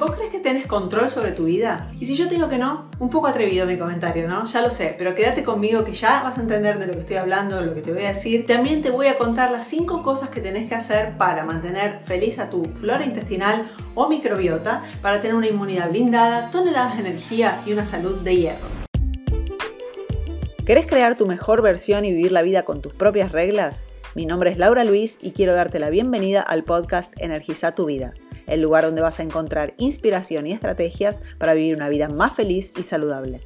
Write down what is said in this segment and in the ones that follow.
¿Vos crees que tenés control sobre tu vida? Y si yo te digo que no, un poco atrevido mi comentario, ¿no? Ya lo sé, pero quédate conmigo que ya vas a entender de lo que estoy hablando, de lo que te voy a decir. También te voy a contar las 5 cosas que tenés que hacer para mantener feliz a tu flora intestinal o microbiota, para tener una inmunidad blindada, toneladas de energía y una salud de hierro. ¿Querés crear tu mejor versión y vivir la vida con tus propias reglas? Mi nombre es Laura Luis y quiero darte la bienvenida al podcast Energiza tu vida el lugar donde vas a encontrar inspiración y estrategias para vivir una vida más feliz y saludable.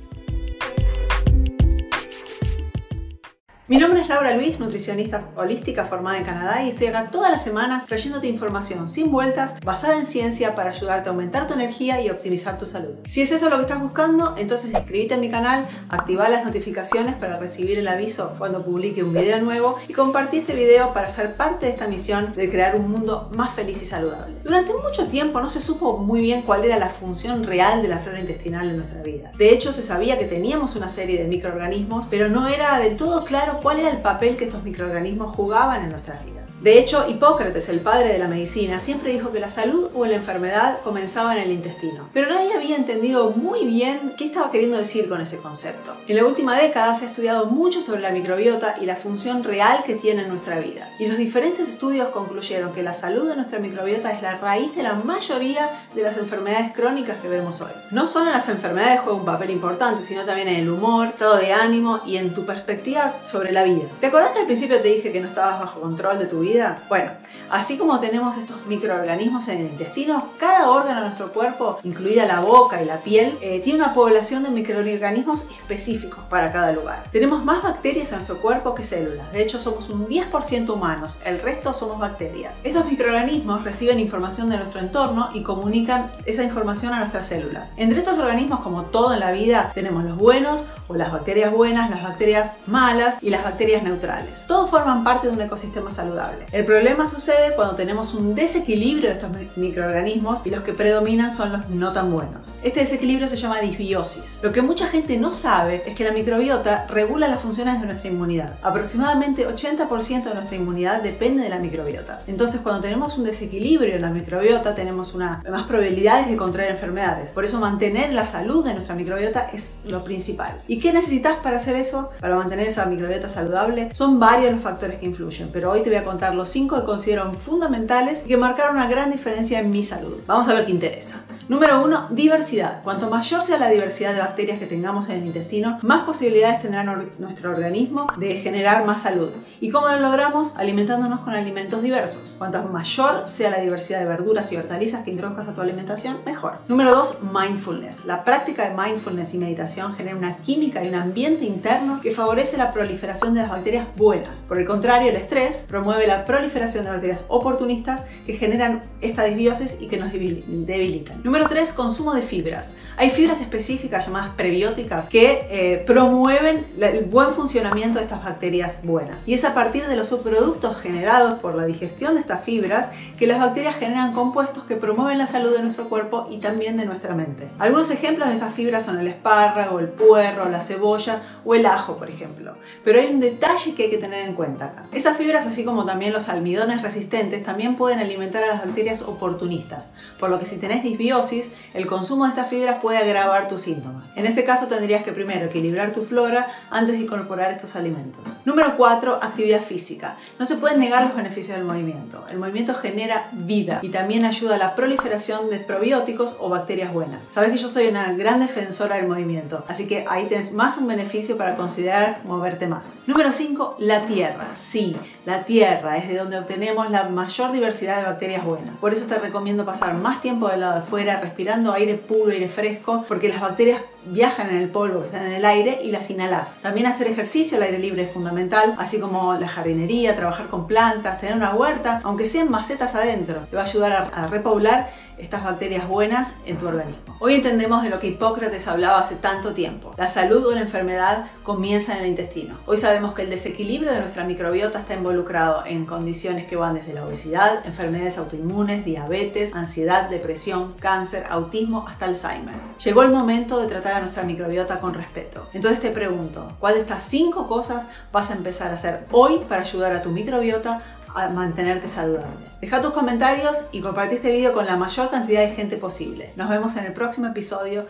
Mi nombre es Laura Luis, nutricionista holística formada en Canadá y estoy acá todas las semanas trayéndote información sin vueltas, basada en ciencia para ayudarte a aumentar tu energía y optimizar tu salud. Si es eso lo que estás buscando, entonces inscríbete en mi canal, activa las notificaciones para recibir el aviso cuando publique un video nuevo y compartí este video para ser parte de esta misión de crear un mundo más feliz y saludable. Durante mucho tiempo no se supo muy bien cuál era la función real de la flora intestinal en nuestra vida. De hecho, se sabía que teníamos una serie de microorganismos, pero no era del todo claro cuál era el papel que estos microorganismos jugaban en nuestras vidas. De hecho, Hipócrates, el padre de la medicina, siempre dijo que la salud o la enfermedad comenzaba en el intestino. Pero nadie había entendido muy bien qué estaba queriendo decir con ese concepto. En la última década se ha estudiado mucho sobre la microbiota y la función real que tiene en nuestra vida. Y los diferentes estudios concluyeron que la salud de nuestra microbiota es la raíz de la mayoría de las enfermedades crónicas que vemos hoy. No solo las enfermedades juegan un papel importante, sino también en el humor, estado de ánimo y en tu perspectiva sobre la vida. ¿Te acordás que al principio te dije que no estabas bajo control de tu vida? Bueno, así como tenemos estos microorganismos en el intestino, cada órgano de nuestro cuerpo, incluida la boca y la piel, eh, tiene una población de microorganismos específicos para cada lugar. Tenemos más bacterias en nuestro cuerpo que células. De hecho, somos un 10% humanos, el resto somos bacterias. Estos microorganismos reciben información de nuestro entorno y comunican esa información a nuestras células. Entre estos organismos, como todo en la vida, tenemos los buenos o las bacterias buenas, las bacterias malas y las bacterias neutrales. Todos forman parte de un ecosistema saludable. El problema sucede cuando tenemos un desequilibrio de estos microorganismos y los que predominan son los no tan buenos. Este desequilibrio se llama disbiosis. Lo que mucha gente no sabe es que la microbiota regula las funciones de nuestra inmunidad. Aproximadamente 80% de nuestra inmunidad depende de la microbiota. Entonces, cuando tenemos un desequilibrio en la microbiota, tenemos una, más probabilidades de contraer enfermedades. Por eso, mantener la salud de nuestra microbiota es lo principal. ¿Y qué necesitas para hacer eso? Para mantener esa microbiota saludable, son varios los factores que influyen, pero hoy te voy a contar los cinco que considero fundamentales y que marcaron una gran diferencia en mi salud. Vamos a ver qué interesa. Número 1. Diversidad. Cuanto mayor sea la diversidad de bacterias que tengamos en el intestino, más posibilidades tendrá nuestro organismo de generar más salud. ¿Y cómo lo logramos? Alimentándonos con alimentos diversos. Cuanto mayor sea la diversidad de verduras y hortalizas que introduzcas a tu alimentación, mejor. Número 2. Mindfulness. La práctica de mindfulness y meditación genera una química y un ambiente interno que favorece la proliferación de las bacterias buenas. Por el contrario, el estrés promueve la proliferación de bacterias oportunistas que generan esta disbiosis y que nos debilitan. Número 3. Consumo de fibras. Hay fibras específicas llamadas prebióticas que eh, promueven el buen funcionamiento de estas bacterias buenas. Y es a partir de los subproductos generados por la digestión de estas fibras que las bacterias generan compuestos que promueven la salud de nuestro cuerpo y también de nuestra mente. Algunos ejemplos de estas fibras son el espárrago, el puerro, la cebolla o el ajo, por ejemplo. Pero hay un detalle que hay que tener en cuenta acá. Esas fibras, así como también los almidones resistentes, también pueden alimentar a las bacterias oportunistas, por lo que si tenés disbiosis, el consumo de estas fibras puede agravar tus síntomas. En ese caso tendrías que primero equilibrar tu flora antes de incorporar estos alimentos. Número 4. Actividad física. No se pueden negar los beneficios del movimiento. El movimiento genera vida y también ayuda a la proliferación de probióticos o bacterias buenas. Sabes que yo soy una gran defensora del movimiento, así que ahí tienes más un beneficio para considerar moverte más. Número 5. La tierra. Sí, la tierra es de donde obtenemos la mayor diversidad de bacterias buenas. Por eso te recomiendo pasar más tiempo del lado de fuera respirando aire puro, aire fresco, porque las bacterias viajan en el polvo que están en el aire y las inhalas. También hacer ejercicio al aire libre es fundamental, así como la jardinería, trabajar con plantas, tener una huerta, aunque sean macetas adentro, te va a ayudar a, repoblar estas bacterias buenas en tu organismo. Hoy entendemos de lo que Hipócrates hablaba hace tanto tiempo. La salud o la enfermedad comienza en el intestino. Hoy sabemos que el desequilibrio de nuestra microbiota está involucrado en condiciones que van desde la obesidad, enfermedades autoinmunes, diabetes, ansiedad, depresión, cáncer, autismo hasta Alzheimer. Llegó el momento de tratar a nuestra microbiota con respeto. Entonces te pregunto, ¿cuál de estas cinco cosas vas a empezar a hacer hoy para ayudar a tu microbiota a mantenerte saludable. Deja tus comentarios y compartí este video con la mayor cantidad de gente posible. Nos vemos en el próximo episodio.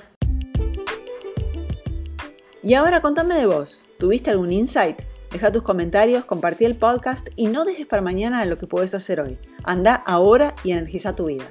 Y ahora contame de vos. ¿Tuviste algún insight? Deja tus comentarios, compartí el podcast y no dejes para mañana lo que puedes hacer hoy. Anda ahora y energiza tu vida.